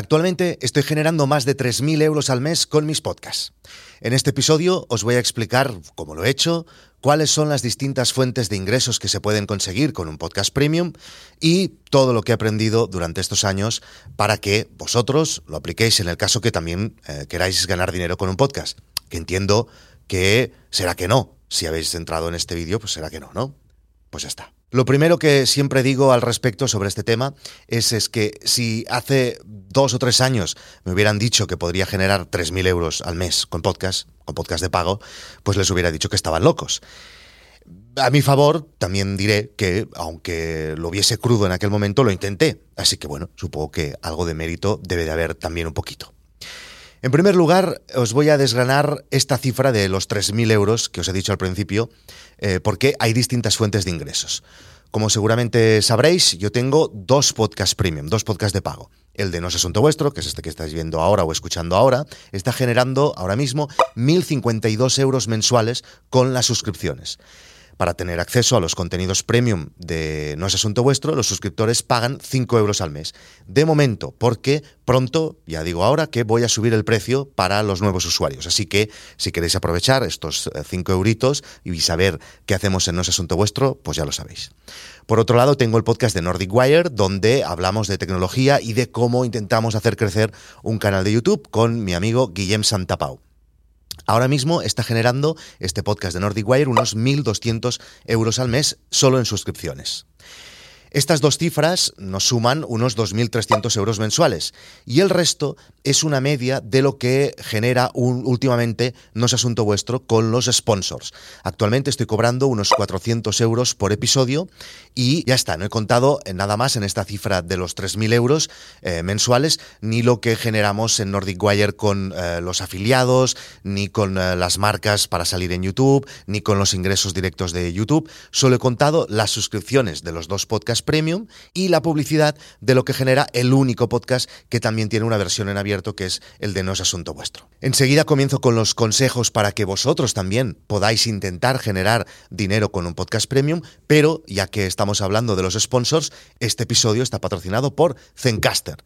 Actualmente estoy generando más de 3.000 euros al mes con mis podcasts. En este episodio os voy a explicar cómo lo he hecho, cuáles son las distintas fuentes de ingresos que se pueden conseguir con un podcast premium y todo lo que he aprendido durante estos años para que vosotros lo apliquéis en el caso que también eh, queráis ganar dinero con un podcast. Que entiendo que será que no. Si habéis entrado en este vídeo, pues será que no, ¿no? Pues ya está. Lo primero que siempre digo al respecto sobre este tema es, es que si hace dos o tres años me hubieran dicho que podría generar 3.000 euros al mes con podcast, con podcast de pago, pues les hubiera dicho que estaban locos. A mi favor, también diré que, aunque lo hubiese crudo en aquel momento, lo intenté. Así que bueno, supongo que algo de mérito debe de haber también un poquito. En primer lugar, os voy a desgranar esta cifra de los 3.000 euros que os he dicho al principio, eh, porque hay distintas fuentes de ingresos. Como seguramente sabréis, yo tengo dos podcasts premium, dos podcasts de pago. El de No es Asunto Vuestro, que es este que estáis viendo ahora o escuchando ahora, está generando ahora mismo 1.052 euros mensuales con las suscripciones. Para tener acceso a los contenidos premium de No es Asunto Vuestro, los suscriptores pagan 5 euros al mes. De momento, porque pronto, ya digo ahora, que voy a subir el precio para los nuevos usuarios. Así que si queréis aprovechar estos 5 eh, euritos y saber qué hacemos en No es Asunto Vuestro, pues ya lo sabéis. Por otro lado, tengo el podcast de Nordic Wire, donde hablamos de tecnología y de cómo intentamos hacer crecer un canal de YouTube con mi amigo Guillem Santapau. Ahora mismo está generando este podcast de Nordic Wire unos 1.200 euros al mes solo en suscripciones. Estas dos cifras nos suman unos 2.300 euros mensuales y el resto es una media de lo que genera un, últimamente No es Asunto Vuestro con los sponsors. Actualmente estoy cobrando unos 400 euros por episodio y ya está, no he contado nada más en esta cifra de los 3.000 euros eh, mensuales ni lo que generamos en Nordic Wire con eh, los afiliados, ni con eh, las marcas para salir en YouTube, ni con los ingresos directos de YouTube. Solo he contado las suscripciones de los dos podcasts Premium y la publicidad de lo que genera el único podcast que también tiene una versión en abierto que es el de No es Asunto Vuestro. Enseguida comienzo con los consejos para que vosotros también podáis intentar generar dinero con un podcast premium, pero ya que estamos hablando de los sponsors, este episodio está patrocinado por Zencaster.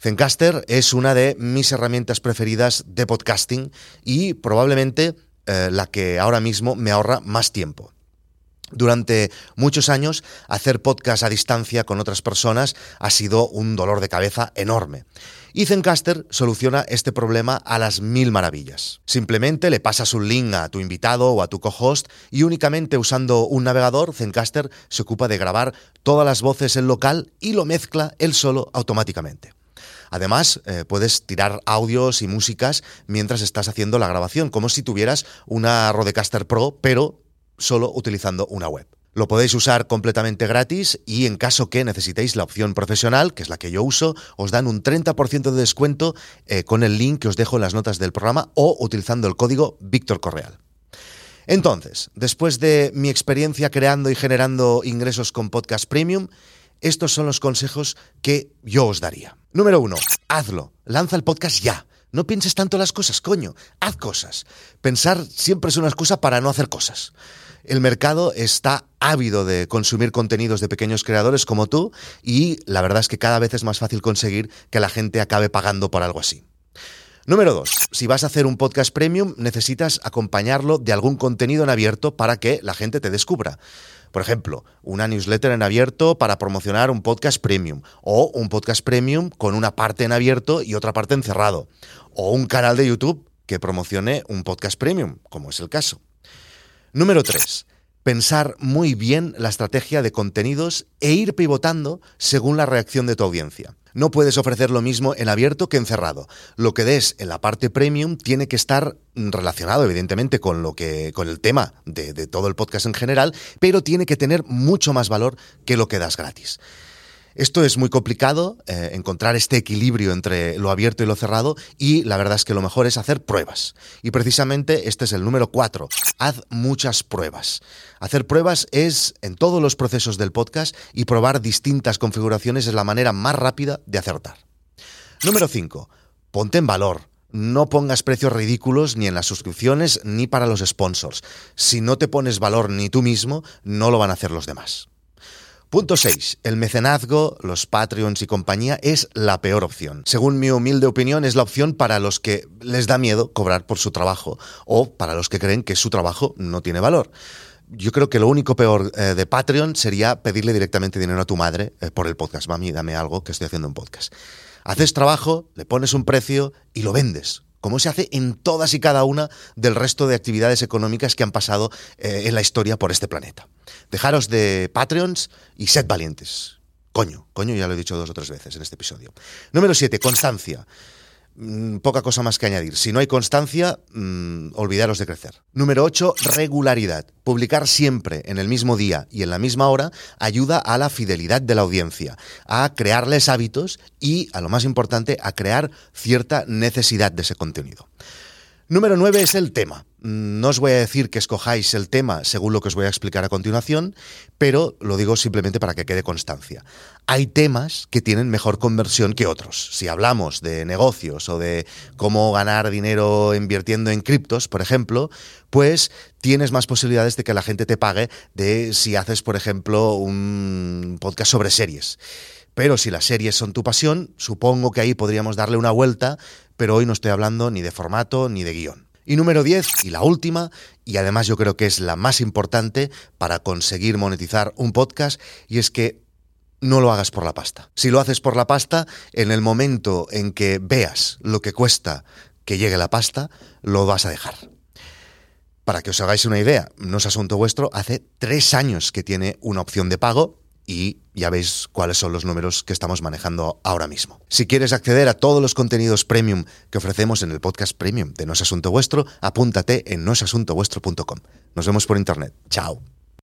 Zencaster es una de mis herramientas preferidas de podcasting y probablemente eh, la que ahora mismo me ahorra más tiempo. Durante muchos años, hacer podcast a distancia con otras personas ha sido un dolor de cabeza enorme. Y Zencaster soluciona este problema a las mil maravillas. Simplemente le pasas un link a tu invitado o a tu co-host y únicamente usando un navegador, Zencaster se ocupa de grabar todas las voces en local y lo mezcla él solo automáticamente. Además, eh, puedes tirar audios y músicas mientras estás haciendo la grabación, como si tuvieras una Rodecaster Pro, pero solo utilizando una web. Lo podéis usar completamente gratis y en caso que necesitéis la opción profesional, que es la que yo uso, os dan un 30% de descuento eh, con el link que os dejo en las notas del programa o utilizando el código Víctor Correal. Entonces, después de mi experiencia creando y generando ingresos con Podcast Premium, estos son los consejos que yo os daría. Número uno, hazlo. Lanza el podcast ya. No pienses tanto las cosas, coño. Haz cosas. Pensar siempre es una excusa para no hacer cosas. El mercado está ávido de consumir contenidos de pequeños creadores como tú y la verdad es que cada vez es más fácil conseguir que la gente acabe pagando por algo así. Número dos, si vas a hacer un podcast premium, necesitas acompañarlo de algún contenido en abierto para que la gente te descubra. Por ejemplo, una newsletter en abierto para promocionar un podcast premium, o un podcast premium con una parte en abierto y otra parte en cerrado, o un canal de YouTube que promocione un podcast premium, como es el caso. Número 3. Pensar muy bien la estrategia de contenidos e ir pivotando según la reacción de tu audiencia. No puedes ofrecer lo mismo en abierto que en cerrado. Lo que des en la parte premium tiene que estar relacionado, evidentemente, con lo que, con el tema de, de todo el podcast en general, pero tiene que tener mucho más valor que lo que das gratis. Esto es muy complicado, eh, encontrar este equilibrio entre lo abierto y lo cerrado, y la verdad es que lo mejor es hacer pruebas. Y precisamente este es el número cuatro. Haz muchas pruebas. Hacer pruebas es en todos los procesos del podcast y probar distintas configuraciones es la manera más rápida de acertar. Número 5. Ponte en valor. No pongas precios ridículos ni en las suscripciones ni para los sponsors. Si no te pones valor ni tú mismo, no lo van a hacer los demás. Punto 6. El mecenazgo, los Patreons y compañía es la peor opción. Según mi humilde opinión, es la opción para los que les da miedo cobrar por su trabajo o para los que creen que su trabajo no tiene valor. Yo creo que lo único peor eh, de Patreon sería pedirle directamente dinero a tu madre eh, por el podcast. Mami, dame algo que estoy haciendo un podcast. Haces trabajo, le pones un precio y lo vendes como se hace en todas y cada una del resto de actividades económicas que han pasado eh, en la historia por este planeta. Dejaros de Patreons y sed valientes. Coño, coño, ya lo he dicho dos o tres veces en este episodio. Número 7, constancia. Mm, poca cosa más que añadir. Si no hay constancia, mm, olvidaros de crecer. Número 8, regularidad. Publicar siempre en el mismo día y en la misma hora ayuda a la fidelidad de la audiencia, a crearles hábitos y, a lo más importante, a crear cierta necesidad de ese contenido. Número 9 es el tema. No os voy a decir que escojáis el tema según lo que os voy a explicar a continuación, pero lo digo simplemente para que quede constancia. Hay temas que tienen mejor conversión que otros. Si hablamos de negocios o de cómo ganar dinero invirtiendo en criptos, por ejemplo, pues tienes más posibilidades de que la gente te pague de si haces, por ejemplo, un podcast sobre series. Pero si las series son tu pasión, supongo que ahí podríamos darle una vuelta, pero hoy no estoy hablando ni de formato ni de guion. Y número 10, y la última, y además yo creo que es la más importante para conseguir monetizar un podcast, y es que no lo hagas por la pasta. Si lo haces por la pasta, en el momento en que veas lo que cuesta que llegue la pasta, lo vas a dejar. Para que os hagáis una idea, no es asunto vuestro, hace tres años que tiene una opción de pago y ya veis cuáles son los números que estamos manejando ahora mismo. Si quieres acceder a todos los contenidos premium que ofrecemos en el podcast premium de No es Asunto Vuestro, apúntate en noesasuntovuestro.com. Nos vemos por internet. Chao.